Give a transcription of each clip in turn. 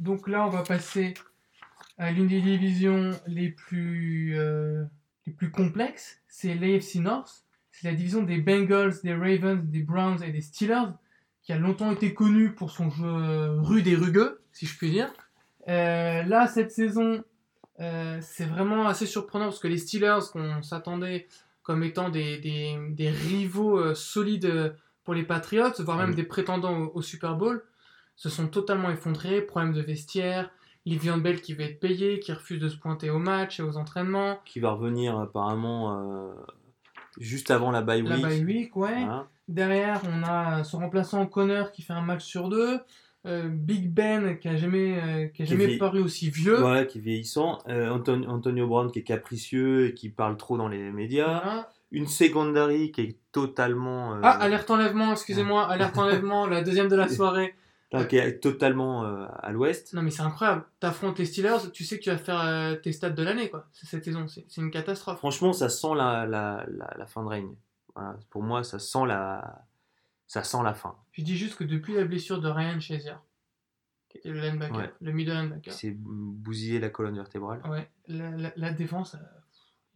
donc là, on va passer à l'une des divisions les plus, euh, les plus complexes. C'est l'AFC North. C'est la division des Bengals, des Ravens, des Browns et des Steelers, qui a longtemps été connue pour son jeu rude et rugueux, si je puis dire. Euh, là, cette saison, euh, c'est vraiment assez surprenant parce que les Steelers, qu'on s'attendait comme étant des, des, des rivaux euh, solides pour les Patriots, voire même Mhm. des prétendants au, au Super Bowl, se sont totalement effondrés. Problème de vestiaire, Livian Bell qui va être payé, qui refuse de se pointer au match et aux entraînements. Qui va revenir apparemment euh, juste avant la bye La week. bye week, ouais. Voilà. Derrière, on a son remplaçant Connor qui fait un match sur deux. Euh, Big Ben qui a jamais, euh, qui a jamais paru aussi vieux. Ouais, qui est vieillissant. Anton- Antonio Brown qui est capricieux et qui parle trop dans les médias. Voilà. Une secondary qui est totalement. euh, Ah, alerte enlèvement, excusez-moi, alerte enlèvement, la deuxième de la soirée. Non, qui est totalement euh, à l'ouest. Non mais c'est incroyable, t'affrontes les Steelers, tu sais que tu vas faire euh, tes stats de l'année quoi, cette saison, c'est une catastrophe. Franchement, ça sent la, la, la, la fin de règne. Voilà. Pour moi, ça sent la, ça sent la fin. Je dis juste que depuis la blessure de Ryan Shazier, qui était le linebacker, Ouais. le middle linebacker, C'est bousiller la colonne vertébrale. ouais, la, défense,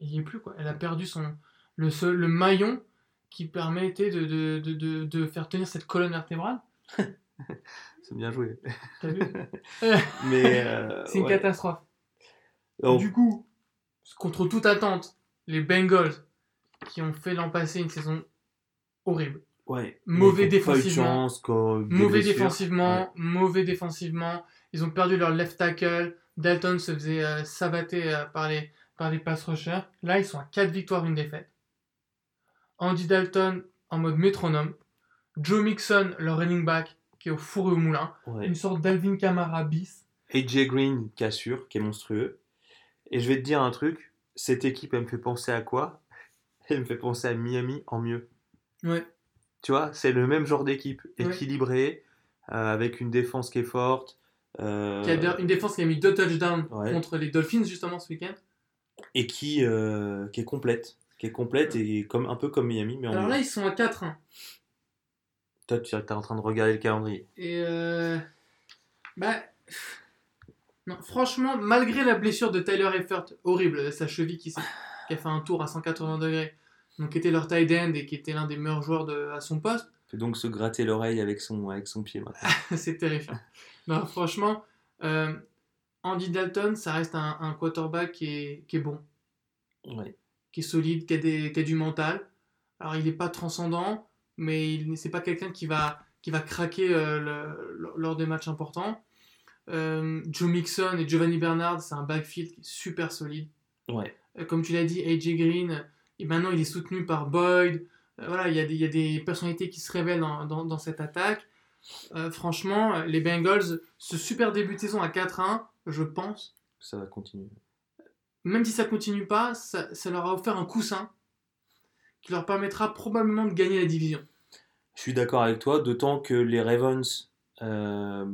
il y est plus quoi. Elle a perdu son le, seul, le maillon qui permettait de, de, de, de faire tenir cette colonne vertébrale. C'est bien joué. T'as vu Mais euh, C'est une ouais. catastrophe. Du coup, contre toute attente, les Bengals qui ont fait l'an passé une saison horrible. ouais. mauvais défensivement. chance, Mauvais défensivement, Ouais. mauvais défensivement. Ils ont perdu leur left tackle. Dalton se faisait euh, savater euh, par, les, par les pass rushers. Là, ils sont à 4 victoires, une défaite. Andy Dalton en mode métronome. Joe Mixon, leur running back, qui est au four et au moulin. Ouais. Une sorte d'Alvin Kamara bis. AJ Green qui assure, qui est monstrueux. Et je vais te dire un truc, cette équipe, elle me fait penser à quoi? Elle me fait penser à Miami en mieux. Ouais. Tu vois, c'est le même genre d'équipe, Ouais. équilibrée, euh, avec une défense qui est forte. euh, Qui a une défense qui a mis deux touchdowns Ouais. contre les Dolphins, justement, ce week-end. et qui, euh, qui est complète. Qui est complète et comme, un peu comme Miami, mais en Alors mieux. là, ils sont à 4-1. Toi, tu es en train de regarder le calendrier. Et euh... Bah... Non, franchement, malgré la blessure de Tyler Eifert, horrible, sa cheville qui, a fait un tour à 180 degrés, donc qui était leur tight end et qui était l'un des meilleurs joueurs de, à son poste, Fait donc se gratter l'oreille avec son, avec son pied c'est terrifiant. Non, franchement, euh, Andy Dalton, ça reste un, un quarterback qui est, qui est bon, Ouais. qui est solide, qui a, des- qui a du mental. Alors, il n'est pas transcendant, mais il c'est pas quelqu'un qui va, qui va craquer euh, le- lors des matchs importants. Euh, Joe Mixon et Giovanni Bernard, c'est un backfield qui est super solide. Ouais. Euh, comme tu l'as dit, AJ Green, et maintenant il est soutenu par Boyd. Voilà, il y, a des- il y a des personnalités qui se révèlent dans, dans- dans cette attaque. Euh, franchement, les Bengals, ce super début de saison à 4-1, je pense, Ça va continuer. même si ça continue pas, ça, ça leur a offert un coussin qui leur permettra probablement de gagner la division. Je suis d'accord avec toi, d'autant que les Ravens. euh,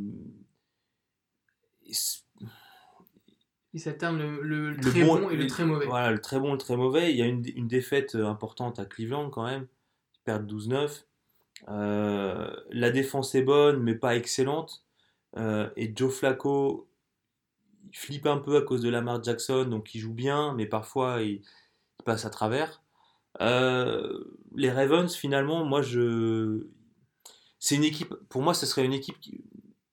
ils- s'alternent le, le Le très bon- bon, et le le- très mauvais. Voilà, le très bon, le très mauvais. Il y a une, une défaite importante à Cleveland quand même. Ils perdent 12-9. Euh, la défense est bonne, mais pas excellente. Euh, et Joe Flacco, il flippe un peu à cause de Lamar Jackson, donc il joue bien, mais parfois il, il passe à travers. Euh, les Ravens, finalement, moi je. C'est une équipe, pour moi, ce serait une équipe qui,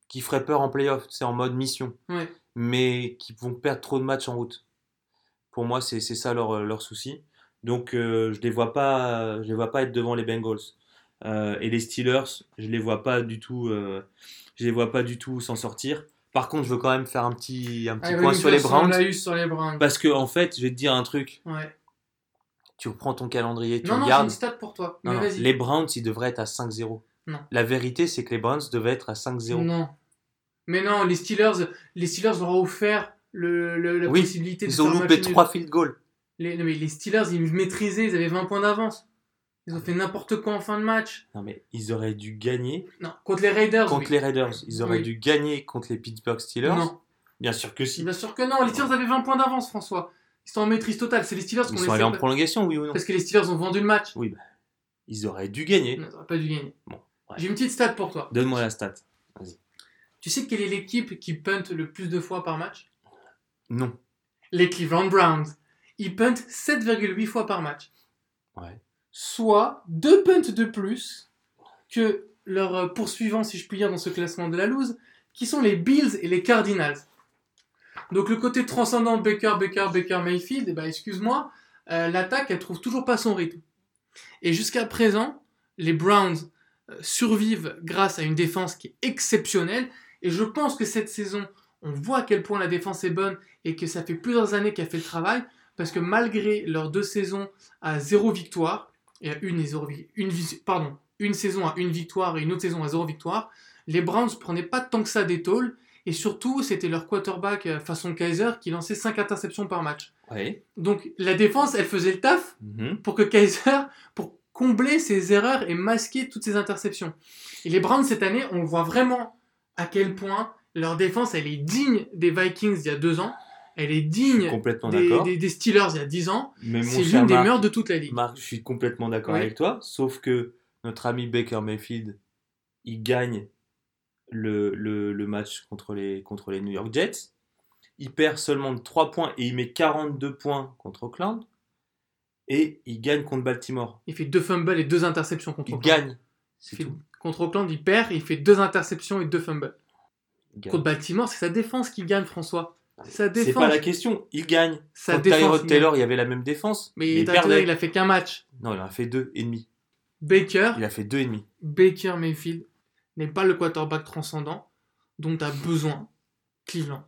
qui ferait peur en playoff, c'est en mode mission Ouais. mais qui vont perdre trop de matchs en route. Pour moi, c'est ça leur, leur souci. Donc, euh, je les vois pas, je les vois pas être devant les Bengals. Euh, et les Steelers, je les vois pas du tout, euh, je les vois pas du tout s'en sortir. Par contre, je veux quand même faire un petit, un petit Ah, point nous sur les Browns, sur les Browns. parce que en fait, je vais te dire un truc. Ouais. Tu reprends ton calendrier, tu Non, non, regardes. une stat pour toi. Non, Mais non, les Browns, ils devraient être à 5-0. Non. La vérité, c'est que les Browns devaient être à 5-0. Non. Mais non, les Steelers, les Steelers leur ont offert le, le- la Oui, possibilité de Ils ont loupé match nul. 3 field goals. Les, non, mais les Steelers, ils maîtrisaient, ils avaient 20 points d'avance. Ils ont fait n'importe quoi en fin de match. Non, mais ils auraient dû gagner Non, contre les Raiders. contre oui. les Raiders. Ils auraient Oui. dû gagner contre les Pittsburgh Steelers. Non, Bien sûr que si. bien sûr que non. Les Steelers avaient 20 points d'avance, François. Ils sont en maîtrise totale. C'est les Steelers qui Ils ont sont allés en prolongation, oui ou non Parce que les Steelers ont vendu le match. Oui, bah, ils auraient dû gagner. Non, ils n'auraient pas dû gagner. Bon. J'ai une petite stat pour toi. Donne-moi la stat. Tu Tu sais quelle est l'équipe qui punt le plus de fois par match? Non. Les Cleveland Browns. Ils puntent 7,8 fois par match. Ouais. Soit deux punts de plus que leurs poursuivants, si je puis dire, dans ce classement de la loose, qui sont les Bills et les Cardinals. Donc le côté transcendant Baker, Baker, Baker, Mayfield, eh ben, excuse-moi, euh, l'attaque, elle trouve toujours pas son rythme. Et jusqu'à présent, les Browns euh, survivent grâce à une défense qui est exceptionnelle. Et je pense que cette saison, on voit à quel point la défense est bonne et que ça fait plusieurs années qu'elle fait le travail. Parce que malgré leurs deux saisons à zéro victoire, et à une, et zéro, une, une saison à une victoire et une autre saison à zéro victoire, les Browns prenaient pas tant que ça des. Et surtout, c'était leur quarterback euh, façon Kaiser qui lançait 5 interceptions par match. Donc la défense, elle faisait le taf Mhm. pour que Kaiser, pour combler ses erreurs et masquer toutes ses interceptions. Et les Browns cette année, on voit vraiment à quel point leur défense, elle est digne des Vikings il y a deux ans. Elle est digne Complètement des, d'accord. des- des Steelers il y a dix ans. C'est l'une des meilleures de toute la ligue. Marc, je suis complètement d'accord Oui. avec toi, sauf que notre ami Baker Mayfield, il gagne le, le, le match contre les, contre les New York Jets. Il perd seulement de 3 points et il met 42 points contre Oakland. Et il gagne contre Baltimore. Il fait deux fumbles et deux interceptions contre Il Oakland. gagne. Il C'est tout. Contre Oakland, il perd, il fait deux interceptions et deux fumbles. Gagne. Contre Baltimore, c'est sa défense qui gagne, François. C'est sa C'est défense. pas la question. Il gagne. Sa Contre défense. Tyrod Taylor, gagne. il y avait la même défense. Mais il perdait. il a fait qu'un match. Non, il en a fait deux et demi. Baker, Il a fait deux et demi. Baker Mayfield n'est pas le quarterback transcendant dont a besoin Cleveland.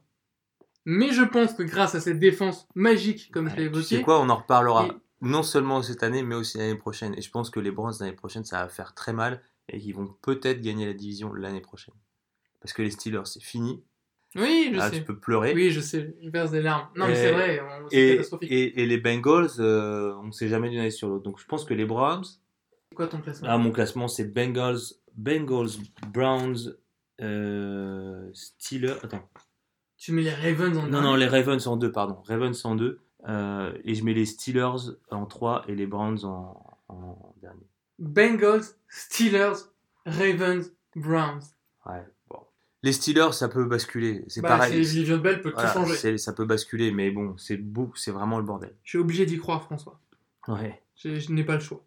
Mais je pense que grâce à cette défense magique, comme je l'ai Tu évoqué, sais quoi, on en reparlera Et- non seulement cette année, mais aussi l'année prochaine. Et je pense que les Browns l'année prochaine, ça va faire très mal et qu'ils vont peut-être gagner la division l'année prochaine. Parce que les Steelers, c'est fini. oui, je Là, sais. tu peux pleurer. Oui, je sais, je verse des larmes. Non, mais c'est vrai, c'est catastrophique. et, et les Bengals, euh, on ne sait jamais d'une année sur l'autre. Donc je pense que les Browns, C'est quoi ton classement? Là, mon classement, c'est Bengals, Bengals, Browns, euh, Steelers. Attends. Tu mets les Ravens en Non, un. non, les Ravens en deux, pardon. Ravens en deux. Euh, et je mets les Steelers en 3 et les Browns en, en dernier. Bengals, Steelers, Ravens, Browns. Ouais, bon. Les Steelers, ça peut basculer. C'est Bah, pareil. c'est Livion Bell peut Voilà, tout changer. ça peut basculer, mais bon, c'est beau, c'est vraiment le bordel. Je suis obligé d'y croire, François. Ouais. Je, je n'ai pas le choix.